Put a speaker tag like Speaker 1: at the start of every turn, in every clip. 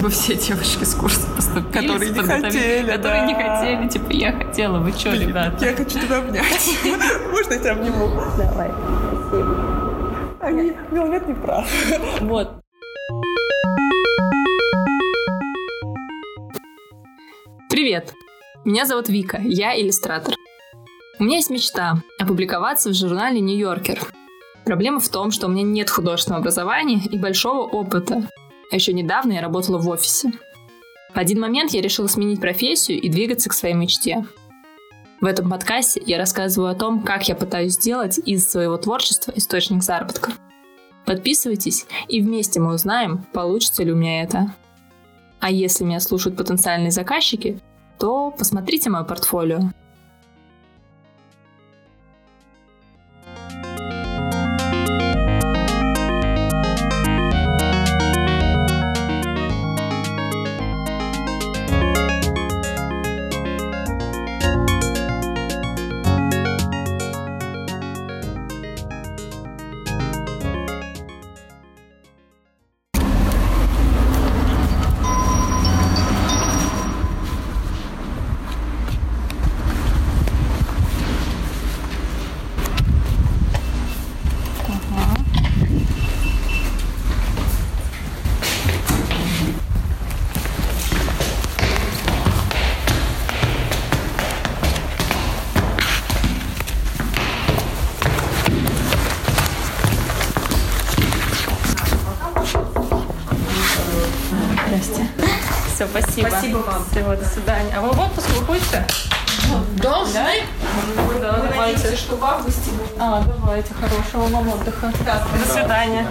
Speaker 1: Вы все девушки с курса поступили.
Speaker 2: Которые не хотели,
Speaker 1: Которые
Speaker 2: да.
Speaker 1: не хотели. Типа, я хотела. Вы что, ребята?
Speaker 2: Я хочу тебя обнять. Можно я тебя обниму?
Speaker 1: Давай.
Speaker 2: Они, Миланет не прав.
Speaker 1: Вот. Привет! Меня зовут Вика, я иллюстратор. У меня есть мечта опубликоваться в журнале «Нью-Йоркер». Проблема в том, что у меня нет художественного образования и большого опыта. А еще недавно я работала в офисе. В один момент я решила сменить профессию и двигаться к своей мечте. В этом подкасте я рассказываю о том, как я пытаюсь сделать из своего творчества источник заработка. Подписывайтесь, и вместе мы узнаем, получится ли у меня это. А если меня слушают потенциальные заказчики, то посмотрите мое портфолио. Спасибо.
Speaker 2: Спасибо вам.
Speaker 1: Всего, до свидания. А вы в отпуск выходите?
Speaker 2: Должны?
Speaker 1: Да, давайте.
Speaker 2: что в августе будет.
Speaker 1: А, давайте, хорошего вам отдыха. До свидания.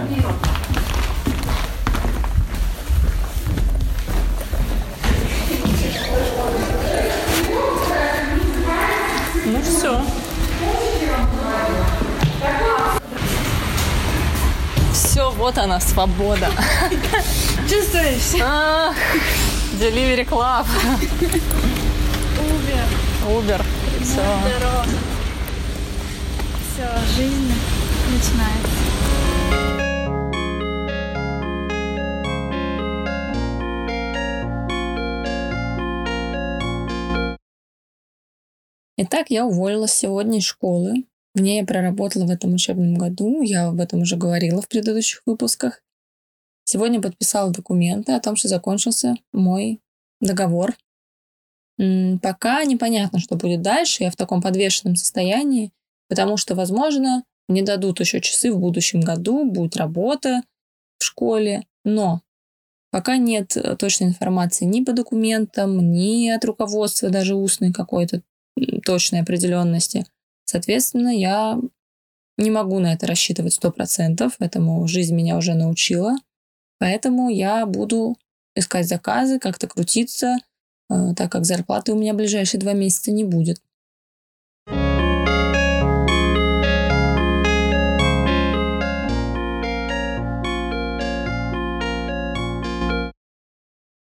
Speaker 1: Ну все. Все, вот она, свобода.
Speaker 2: Чувствуешь?
Speaker 1: Delivery Club.
Speaker 3: Убер,
Speaker 1: Uber. Все.
Speaker 3: Все, жизнь начинается.
Speaker 1: Итак, я уволилась сегодня из школы. Мне я проработала в этом учебном году. Я об этом уже говорила в предыдущих выпусках. Сегодня подписала документы о том, что закончился мой договор. Пока непонятно, что будет дальше. Я в таком подвешенном состоянии, потому что, возможно, мне дадут еще часы в будущем году, будет работа в школе. Но пока нет э, точной информации ни по документам, ни от руководства, даже устной какой-то точной определенности. Соответственно, я не могу на это рассчитывать сто процентов. Этому жизнь меня уже научила. Поэтому я буду искать заказы, как-то крутиться, э, так как зарплаты у меня в ближайшие два месяца не будет.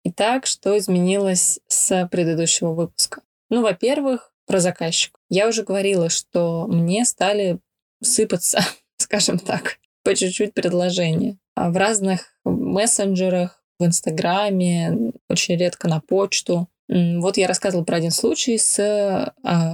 Speaker 1: Итак, что изменилось с предыдущего выпуска? Ну, во-первых, про заказчика. Я уже говорила, что мне стали сыпаться, скажем так, по чуть-чуть предложения. А В разных мессенджерах, в Инстаграме, очень редко на почту. Вот я рассказывала про один случай с а,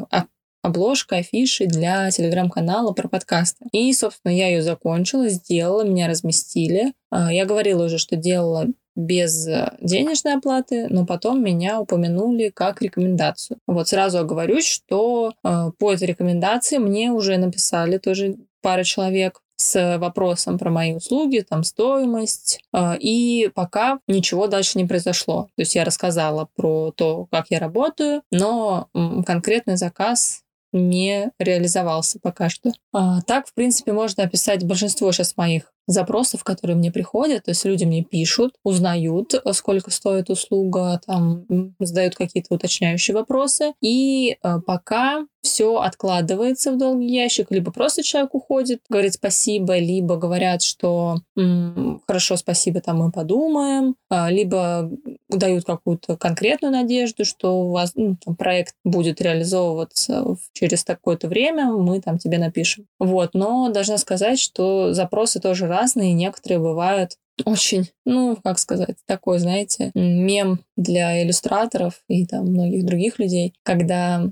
Speaker 1: а, обложкой, афишей для телеграм-канала про подкасты. И, собственно, я ее закончила, сделала, меня разместили. А, Я говорила уже, что делала без денежной оплаты, но потом меня упомянули как рекомендацию. Вот сразу оговорюсь, что э, по этой рекомендации мне уже написали тоже пара человек с вопросом про мои услуги, там стоимость, э, и пока ничего дальше не произошло. То есть я рассказала про то, как я работаю, но конкретный заказ не реализовался пока что. А, так, в принципе, можно описать большинство сейчас моих запросов, которые мне приходят. То есть люди мне пишут, узнают, э, сколько стоит услуга, там задают какие-то уточняющие вопросы. И э, пока все откладывается в долгий ящик, либо просто человек уходит, говорит спасибо, либо говорят, что м, хорошо, спасибо, там мы подумаем, а, либо дают какую-то конкретную надежду, что у вас ну, там, проект будет реализовываться через такое-то время, мы там тебе напишем. Вот, но должна сказать, что запросы тоже разные, некоторые бывают очень, ну, как сказать, такой, знаете, мем для иллюстраторов и там многих других людей, когда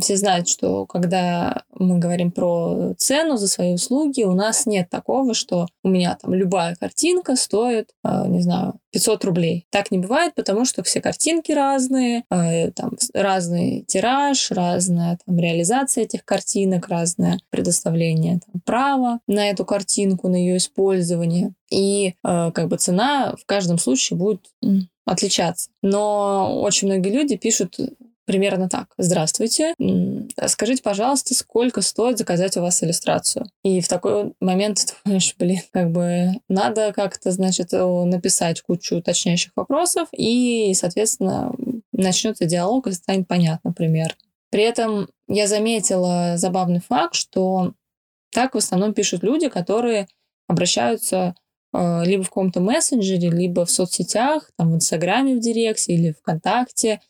Speaker 1: все знают, что когда мы говорим про цену за свои услуги, у нас нет такого, что у меня там любая картинка стоит, э, не знаю, 500 рублей. Так не бывает, потому что все картинки разные, э, там разный тираж, разная там реализация этих картинок, разное предоставление там, права на эту картинку, на ее использование. И э, как бы цена в каждом случае будет отличаться. Но очень многие люди пишут примерно так. Здравствуйте. Скажите, пожалуйста, сколько стоит заказать у вас иллюстрацию? И в такой момент ты думаешь, блин, как бы надо как-то, значит, написать кучу уточняющих вопросов, и, соответственно, начнется диалог, и станет понятно пример. При этом я заметила забавный факт, что так в основном пишут люди, которые обращаются э, либо в каком-то мессенджере, либо в соцсетях, там в Инстаграме в Директе или ВКонтакте,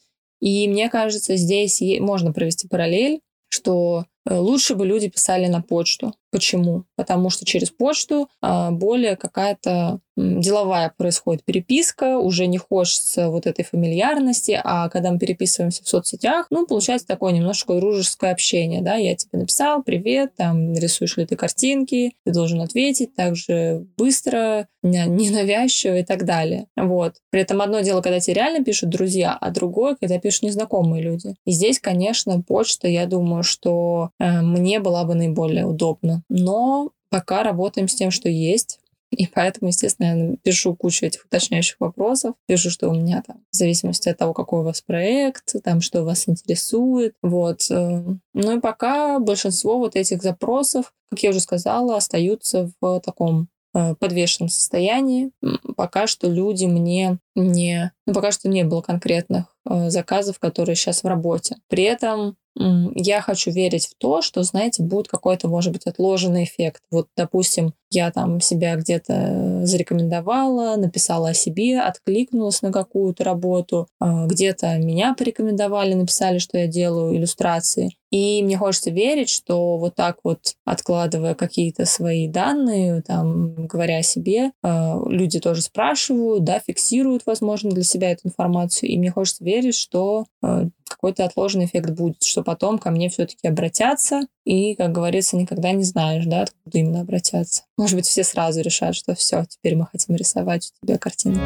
Speaker 1: и мне кажется, здесь можно провести параллель, что э, лучше бы люди писали на почту. Почему? Потому что через почту а, более какая-то деловая происходит переписка, уже не хочется вот этой фамильярности, а когда мы переписываемся в соцсетях, ну, получается такое немножко дружеское общение, да, я тебе написал, привет, там, рисуешь ли ты картинки, ты должен ответить также быстро, ненавязчиво и так далее, вот. При этом одно дело, когда тебе реально пишут друзья, а другое, когда пишут незнакомые люди. И здесь, конечно, почта, я думаю, что э, мне была бы наиболее удобна но пока работаем с тем, что есть. И поэтому, естественно, я пишу кучу этих уточняющих вопросов. Пишу, что у меня там, в зависимости от того, какой у вас проект, там, что вас интересует. Вот. Э, ну и пока большинство вот этих запросов, как я уже сказала, остаются в таком э, подвешенном состоянии. Пока что люди мне не... Ну, пока что не было конкретных э, заказов, которые сейчас в работе. При этом я хочу верить в то, что, знаете, будет какой-то, может быть, отложенный эффект. Вот, допустим, я там себя где-то зарекомендовала, написала о себе, откликнулась на какую-то работу, а, где-то меня порекомендовали, написали, что я делаю иллюстрации. И мне хочется верить, что вот так вот, откладывая какие-то свои данные, там, говоря о себе, а, люди тоже спрашивают, да, фиксируют, возможно, для себя эту информацию. И мне хочется верить, что а, какой-то отложенный эффект будет, что потом ко мне все-таки обратятся, и, как говорится, никогда не знаешь, да, откуда именно обратятся. Может быть, все сразу решат, что все, теперь мы хотим рисовать у тебя картинки.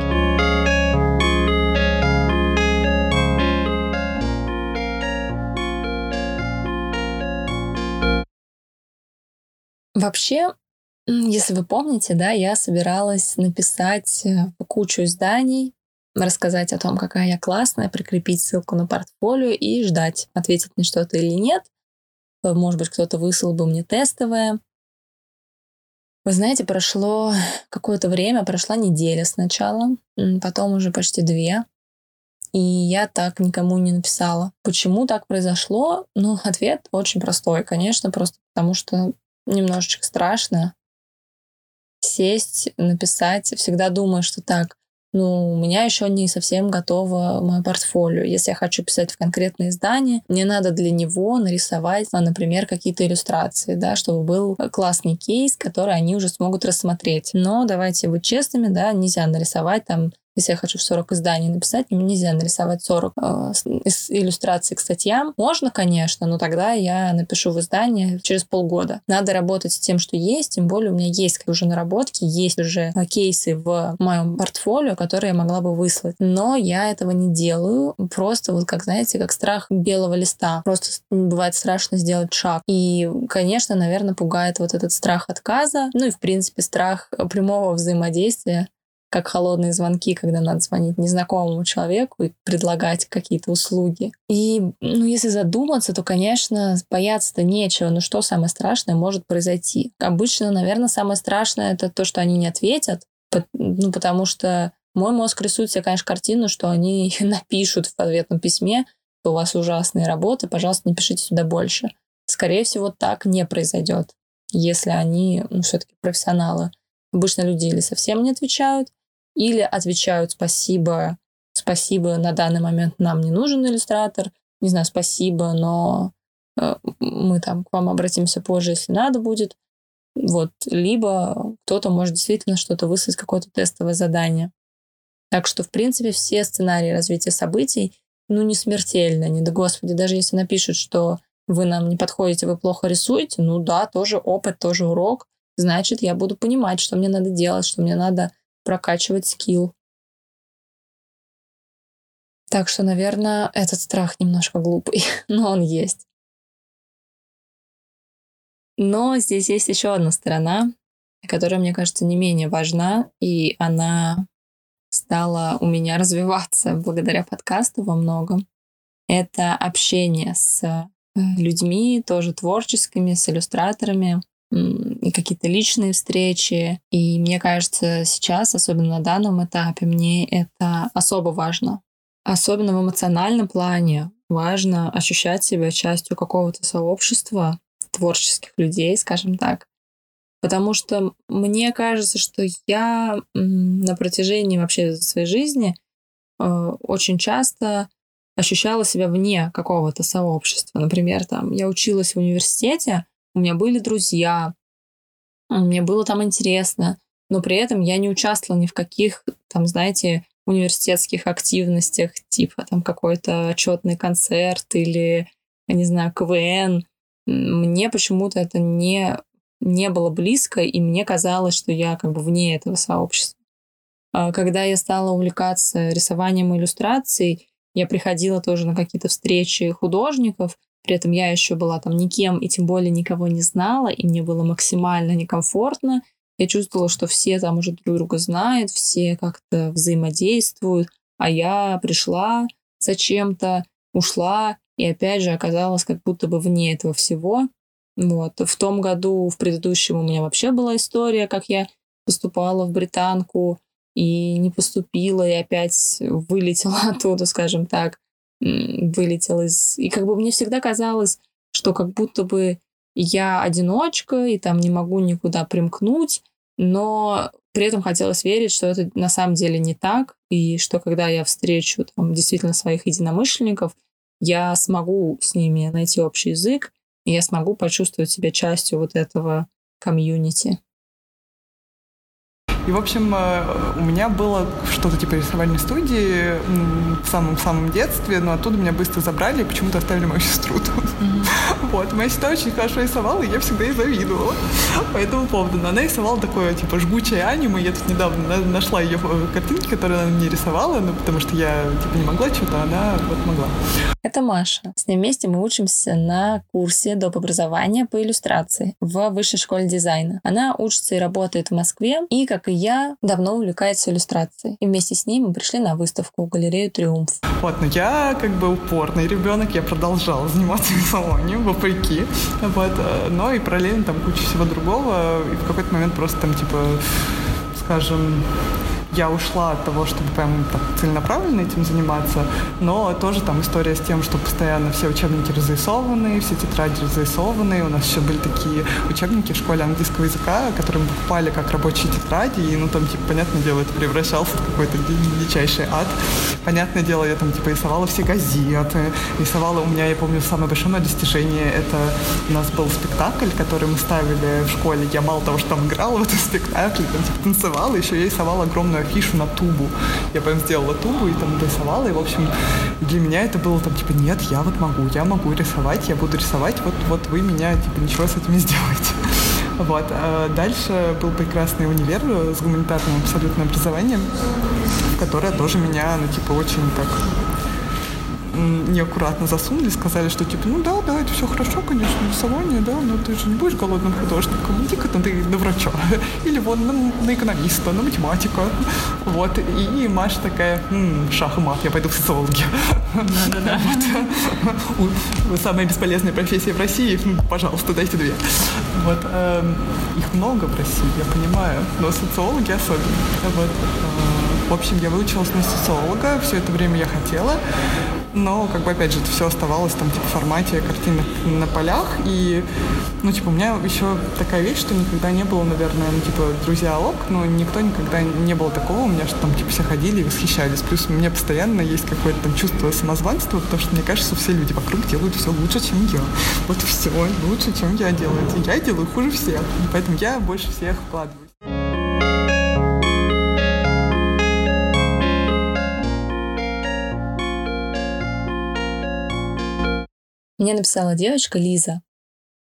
Speaker 1: Вообще, если вы помните, да, я собиралась написать э, кучу изданий, рассказать о том, какая я классная, прикрепить ссылку на портфолио и ждать, ответит мне что-то или нет. Может быть, кто-то выслал бы мне тестовое. Вы знаете, прошло какое-то время, прошла неделя сначала, потом уже почти две. И я так никому не написала. Почему так произошло? Ну, ответ очень простой, конечно, просто потому что немножечко страшно сесть, написать. Всегда думаю, что так, ну, у меня еще не совсем готово мое портфолио. Если я хочу писать в конкретное издание, мне надо для него нарисовать, а, например, какие-то иллюстрации, да, чтобы был классный кейс, который они уже смогут рассмотреть. Но давайте быть честными, да, нельзя нарисовать там если я хочу 40 изданий написать, мне нельзя нарисовать 40 э, иллюстраций к статьям. Можно, конечно, но тогда я напишу в издание через полгода. Надо работать с тем, что есть, тем более у меня есть уже наработки, есть уже э, кейсы в моем портфолио, которые я могла бы выслать. Но я этого не делаю. Просто вот как, знаете, как страх белого листа. Просто бывает страшно сделать шаг. И, конечно, наверное, пугает вот этот страх отказа. Ну и, в принципе, страх прямого взаимодействия как холодные звонки, когда надо звонить незнакомому человеку и предлагать какие-то услуги. И, ну, если задуматься, то, конечно, бояться-то нечего. Но что самое страшное может произойти? Обычно, наверное, самое страшное это то, что они не ответят, ну, потому что мой мозг рисует себе, конечно, картину, что они напишут в ответном письме, что у вас ужасные работы, пожалуйста, не пишите сюда больше. Скорее всего, так не произойдет, если они, ну, все-таки профессионалы. Обычно люди или совсем не отвечают, или отвечают спасибо, спасибо, на данный момент нам не нужен иллюстратор, не знаю, спасибо, но э, мы там к вам обратимся позже, если надо будет. Вот, либо кто-то может действительно что-то выслать, какое-то тестовое задание. Так что, в принципе, все сценарии развития событий, ну, не смертельно, не да господи, даже если напишут, что вы нам не подходите, вы плохо рисуете, ну да, тоже опыт, тоже урок, значит, я буду понимать, что мне надо делать, что мне надо прокачивать скилл. Так что, наверное, этот страх немножко глупый, но он есть. Но здесь есть еще одна сторона, которая, мне кажется, не менее важна, и она стала у меня развиваться благодаря подкасту во многом. Это общение с э, людьми, тоже творческими, с иллюстраторами, и какие-то личные встречи. И мне кажется, сейчас, особенно на данном этапе, мне это особо важно. Особенно в эмоциональном плане важно ощущать себя частью какого-то сообщества творческих людей, скажем так. Потому что мне кажется, что я на протяжении вообще своей жизни э, очень часто ощущала себя вне какого-то сообщества. Например, там я училась в университете, у меня были друзья, мне было там интересно, но при этом я не участвовала ни в каких, там, знаете, университетских активностях, типа там какой-то отчетный концерт или, я не знаю, КВН. Мне почему-то это не, не было близко, и мне казалось, что я как бы вне этого сообщества. А когда я стала увлекаться рисованием и иллюстрацией, я приходила тоже на какие-то встречи художников, при этом я еще была там никем и тем более никого не знала, и мне было максимально некомфортно. Я чувствовала, что все там уже друг друга знают, все как-то взаимодействуют, а я пришла зачем-то, ушла, и опять же оказалась как будто бы вне этого всего. Вот. В том году, в предыдущем у меня вообще была история, как я поступала в британку и не поступила, и опять вылетела оттуда, скажем так вылетел из... И как бы мне всегда казалось, что как будто бы я одиночка, и там не могу никуда примкнуть, но при этом хотелось верить, что это на самом деле не так, и что когда я встречу там, действительно своих единомышленников, я смогу с ними найти общий язык, и я смогу почувствовать себя частью вот этого комьюнити.
Speaker 3: И, в общем, э, у меня было что-то типа рисовальной студии в самом-самом детстве, но оттуда меня быстро забрали и почему-то оставили мою сестру тут. Mm-hmm. Вот, моя сестра очень хорошо рисовала, и я всегда ей завидовала по этому поводу. Но она рисовала такое, типа, жгучее аниме. Я тут недавно нашла ее э, картинки, которые она мне рисовала, ну, потому что я, типа, не могла что-то, а она вот могла.
Speaker 1: Это Маша. С ней вместе мы учимся на курсе доп. образования по иллюстрации в Высшей школе дизайна. Она учится и работает в Москве, и, как и я, давно увлекается иллюстрацией. И вместе с ней мы пришли на выставку в галерею «Триумф».
Speaker 3: Вот, но я как бы упорный ребенок, я продолжала заниматься рисованием, вопреки. Вот, э, но и параллельно там куча всего другого. И в какой-то момент просто там, типа, скажем, я ушла от того, чтобы прям так целенаправленно этим заниматься, но тоже там история с тем, что постоянно все учебники разрисованы, все тетради разрисованы. У нас еще были такие учебники в школе английского языка, которые мы покупали как рабочие тетради, и ну там, типа, понятное дело, это превращался в какой-то дичайший ад. Понятное дело, я там, типа, рисовала все газеты, рисовала у меня, я помню, самое большое мое достижение, это у нас был спектакль, который мы ставили в школе. Я мало того, что там играла в этом спектакле, там, типа, танцевала, еще я рисовала огромную афишу на тубу. Я прям сделала тубу и там рисовала, и, в общем, для меня это было там, типа, нет, я вот могу, я могу рисовать, я буду рисовать, вот, вот вы меня, типа, ничего с этим не сделаете. Вот. А дальше был прекрасный универ с гуманитарным абсолютным образованием, которое тоже меня, ну, типа, очень так неаккуратно засунули, сказали, что типа, ну да, да, это все хорошо, конечно, рисование, да, но ты же не будешь голодным художником, иди-ка ты на врача, или вон на, на экономиста, на математика, вот, и Маша такая, м-м, шах и мат, я пойду в социологи. Да-да-да. Самая бесполезная профессия в России, пожалуйста, дайте две. Вот, эм, их много в России, я понимаю, но социологи особенно. Вот, э, В общем, я выучилась на социолога, все это время я хотела, но, как бы, опять же, это все оставалось там, типа, в формате картины на полях, и, ну, типа, у меня еще такая вещь, что никогда не было, наверное, ну, типа, друзья ок, но никто никогда не было такого у меня, что там, типа, все ходили и восхищались. Плюс у меня постоянно есть какое-то там чувство самозванства, потому что, мне кажется, все люди вокруг делают все лучше, чем я. Вот все, лучше, чем я делаю. Я делаю хуже всех, поэтому я больше всех вкладываю.
Speaker 1: Мне написала девочка Лиза.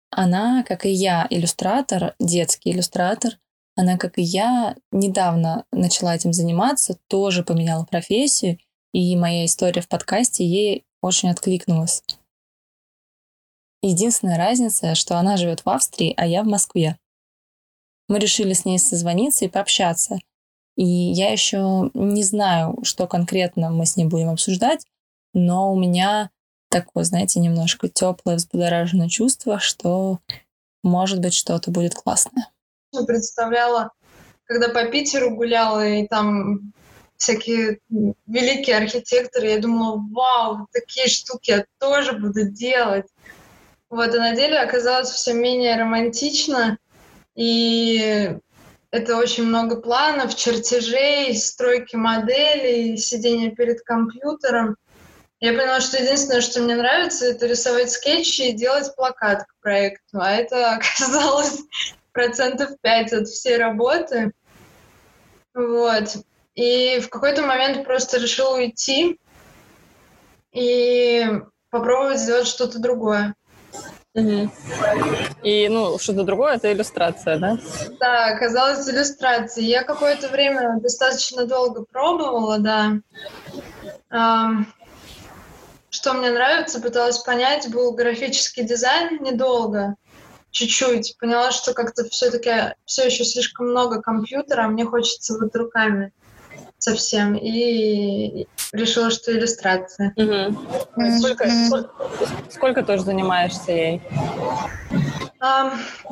Speaker 1: Она, как и я, иллюстратор, детский иллюстратор. Она, как и я, недавно начала этим заниматься, тоже поменяла профессию, и моя история в подкасте ей очень откликнулась. Единственная разница, что она живет в Австрии, а я в Москве. Мы решили с ней созвониться и пообщаться. И я еще не знаю, что конкретно мы с ней будем обсуждать, но у меня такое, знаете, немножко теплое, взбудораженное чувство, что может быть что-то будет классное.
Speaker 4: Представляла, когда по Питеру гуляла, и там всякие великие архитекторы, я думала, вау, такие штуки я тоже буду делать. Вот, а на деле оказалось все менее романтично, и это очень много планов, чертежей, стройки моделей, сидения перед компьютером. Я поняла, что единственное, что мне нравится, это рисовать скетчи и делать плакат к проекту. А это оказалось процентов 5 от всей работы. Вот. И в какой-то момент просто решила уйти и попробовать сделать что-то другое.
Speaker 1: Угу. И, ну, что-то другое — это иллюстрация, да?
Speaker 4: Да, оказалось иллюстрацией. Я какое-то время достаточно долго пробовала, да. Что мне нравится, пыталась понять, был графический дизайн недолго, чуть-чуть. Поняла, что как-то все-таки все еще слишком много компьютера, а мне хочется вот руками совсем. И решила, что иллюстрация.
Speaker 1: Угу. Сколько, сколько, сколько тоже занимаешься ей?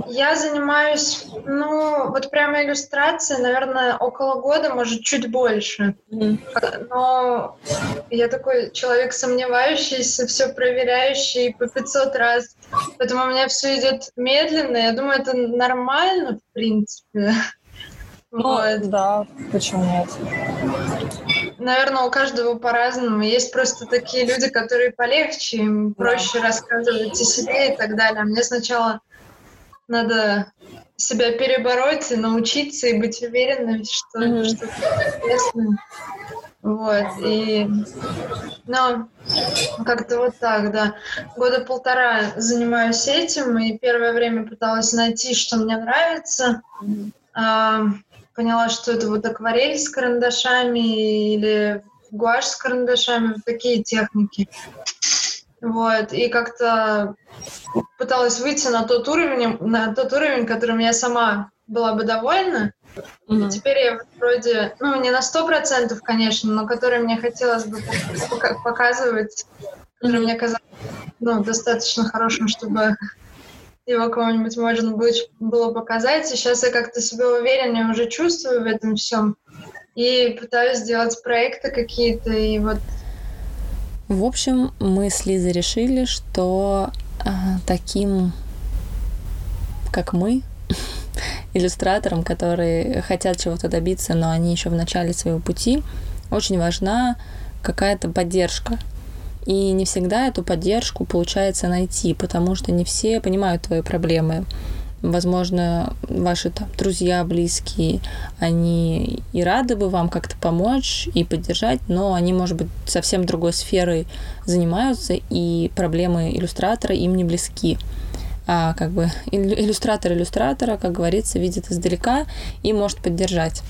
Speaker 4: Я занимаюсь, ну, вот прямо иллюстрацией, наверное, около года, может, чуть больше. Но я такой человек сомневающийся, все проверяющий по 500 раз. Поэтому у меня все идет медленно. Я думаю, это нормально, в принципе.
Speaker 1: Ну, вот. да, почему нет?
Speaker 4: Наверное, у каждого по-разному. Есть просто такие люди, которые полегче, им проще да. рассказывать о себе и так далее. А мне сначала надо себя перебороть и научиться и быть уверенной, что mm-hmm. что интересно. Вот, и, ну, как-то вот так, да. Года полтора занимаюсь этим, и первое время пыталась найти, что мне нравится. А, поняла, что это вот акварель с карандашами или гуашь с карандашами, такие техники. Вот, и как-то пыталась выйти на тот уровень, на тот уровень, которым я сама была бы довольна. Mm-hmm. И теперь я вроде, ну, не на сто процентов, конечно, но который мне хотелось бы показывать, который мне казалось ну, достаточно хорошим, чтобы его кому-нибудь можно было показать. И сейчас я как-то себя увереннее уже чувствую в этом всем. И пытаюсь сделать проекты какие-то, и вот
Speaker 1: в общем, мы с Лизой решили, что э, таким, как мы, иллюстраторам, которые хотят чего-то добиться, но они еще в начале своего пути, очень важна какая-то поддержка. И не всегда эту поддержку получается найти, потому что не все понимают твои проблемы возможно, ваши там друзья, близкие, они и рады бы вам как-то помочь и поддержать, но они, может быть, совсем другой сферой занимаются, и проблемы иллюстратора им не близки. А как бы иллюстратор иллюстратора, как говорится, видит издалека и может поддержать.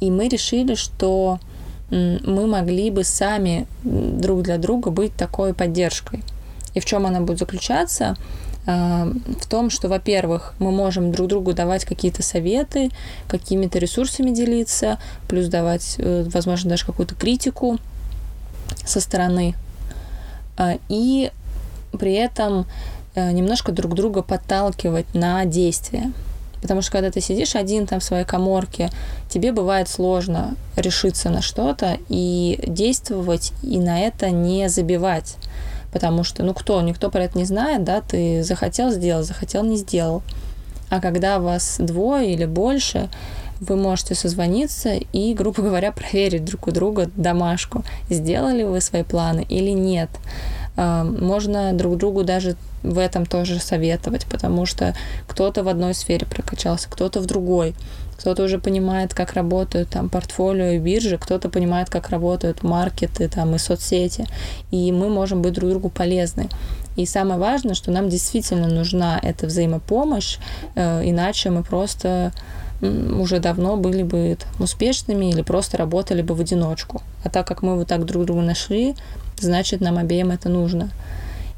Speaker 1: И мы решили, что мы могли бы сами друг для друга быть такой поддержкой. И в чем она будет заключаться? В том, что, во-первых, мы можем друг другу давать какие-то советы, какими-то ресурсами делиться, плюс давать, э, возможно, даже какую-то критику со стороны. А, и при этом э, немножко друг друга подталкивать на действия. Потому что когда ты сидишь один там в своей коморке, тебе бывает сложно решиться на что-то и действовать, и на это не забивать. Потому что, ну кто, никто про это не знает, да, ты захотел сделать, захотел не сделал. А когда вас двое или больше, вы можете созвониться и, грубо говоря, проверить друг у друга домашку, сделали вы свои планы или нет. А, можно друг другу даже в этом тоже советовать, потому что кто-то в одной сфере прокачался, кто-то в другой, кто-то уже понимает, как работают там портфолио и биржи, кто-то понимает, как работают маркеты там и соцсети, и мы можем быть друг другу полезны. И самое важное, что нам действительно нужна эта взаимопомощь, э, иначе мы просто уже давно были бы успешными или просто работали бы в одиночку. А так как мы вот так друг друга нашли, значит, нам обеим это нужно.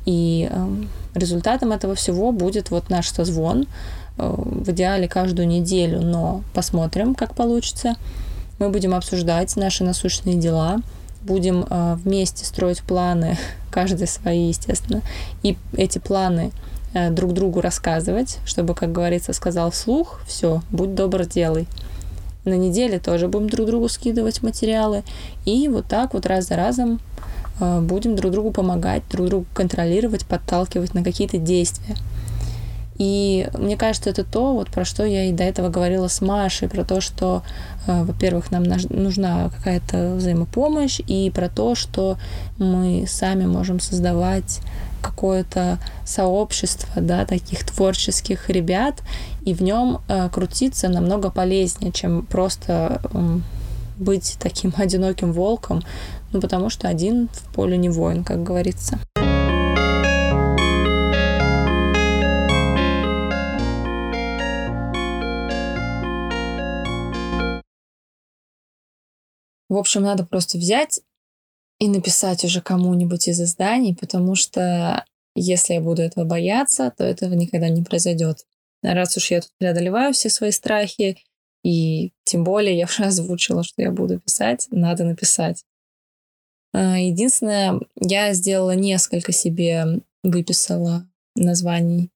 Speaker 1: И э, результатом этого всего будет вот наш созвон, в идеале каждую неделю, но посмотрим, как получится. Мы будем обсуждать наши насущные дела, будем э, вместе строить планы, каждый свои, естественно, и эти планы э, друг другу рассказывать, чтобы, как говорится, сказал вслух, все, будь добр, делай. На неделе тоже будем друг другу скидывать материалы, и вот так вот раз за разом Э, будем друг другу помогать, друг другу контролировать, подталкивать на какие-то действия. И мне кажется, это то, вот про что я и до этого говорила с Машей, про то, что, э, во-первых, нам нужна какая-то взаимопомощь, и про то, что мы сами можем создавать какое-то сообщество, да, таких творческих ребят, и в нем э, крутиться намного полезнее, чем просто быть таким одиноким волком, ну, потому что один в поле не воин, как говорится. В общем, надо просто взять и написать уже кому-нибудь из изданий, потому что если я буду этого бояться, то этого никогда не произойдет. Раз уж я тут преодолеваю все свои страхи, и тем более я уже озвучила, что я буду писать, надо написать. А, единственное, я сделала несколько себе, выписала названий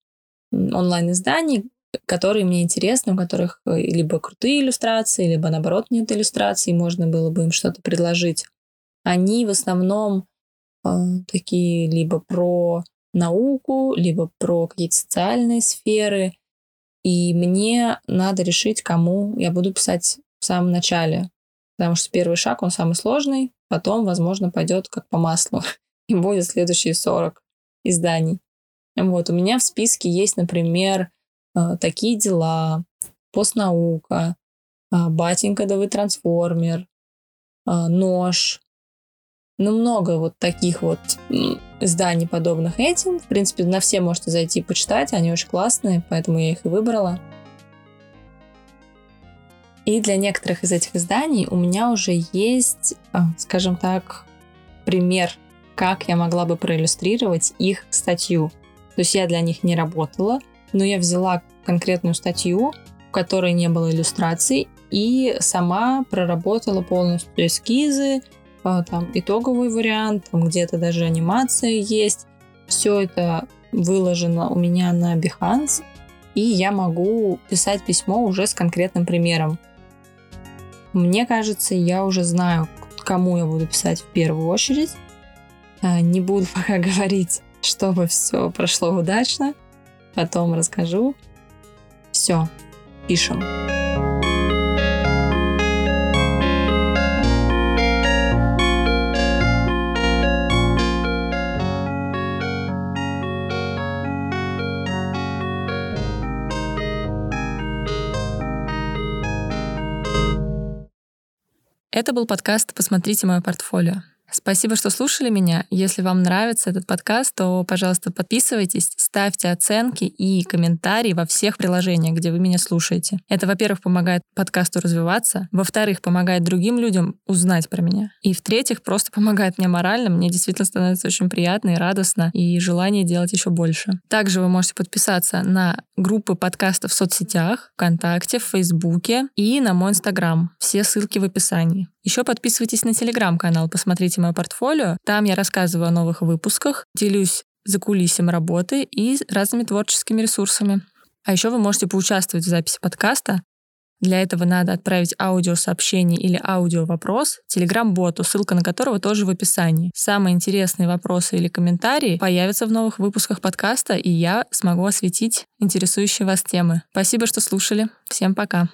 Speaker 1: онлайн-изданий, которые мне интересны, у которых э, либо крутые иллюстрации, либо наоборот нет иллюстраций, можно было бы им что-то предложить. Они в основном э, такие либо про науку, либо про какие-то социальные сферы. И мне надо решить, кому я буду писать в самом начале. Потому что первый шаг, он самый сложный, потом, возможно, пойдет как по маслу, и будет следующие 40 изданий. Вот, у меня в списке есть, например, такие дела, постнаука, э, батенька да вы трансформер, э, нож. Ну, много вот таких вот изданий, подобных этим. В принципе, на все можете зайти почитать, они очень классные, поэтому я их и выбрала. И для некоторых из этих изданий у меня уже есть, а, скажем так, пример, как я могла бы проиллюстрировать их статью. То есть я для них не работала, но я взяла конкретную статью, в которой не было иллюстраций, и сама проработала полностью эскизы, а, там итоговый вариант, там где-то даже анимация есть. Все это выложено у меня на Behance, и я могу писать письмо уже с конкретным примером. Мне кажется, я уже знаю, кому я буду писать в первую очередь. А, не буду пока говорить, чтобы все прошло удачно. Потом расскажу. Все, пишем. Это был подкаст «Посмотрите мое портфолио». Спасибо, что слушали меня. Если вам нравится этот подкаст, то, пожалуйста, подписывайтесь, ставьте оценки и комментарии во всех приложениях, где вы меня слушаете. Это, во-первых, помогает подкасту развиваться, во-вторых, помогает другим людям узнать про меня, и в-третьих, просто помогает мне морально. Мне действительно становится очень приятно и радостно, и желание делать еще больше. Также вы можете подписаться на группы подкаста в соцсетях, ВКонтакте, в Фейсбуке и на мой Инстаграм. Все ссылки в описании. Еще подписывайтесь на телеграм-канал, посмотрите мое портфолио. Там я рассказываю о новых выпусках, делюсь за кулисем работы и разными творческими ресурсами. А еще вы можете поучаствовать в записи подкаста. Для этого надо отправить аудиосообщение или аудиовопрос телеграм-боту, ссылка на которого тоже в описании. Самые интересные вопросы или комментарии появятся в новых выпусках подкаста, и я смогу осветить интересующие вас темы. Спасибо, что слушали. Всем пока.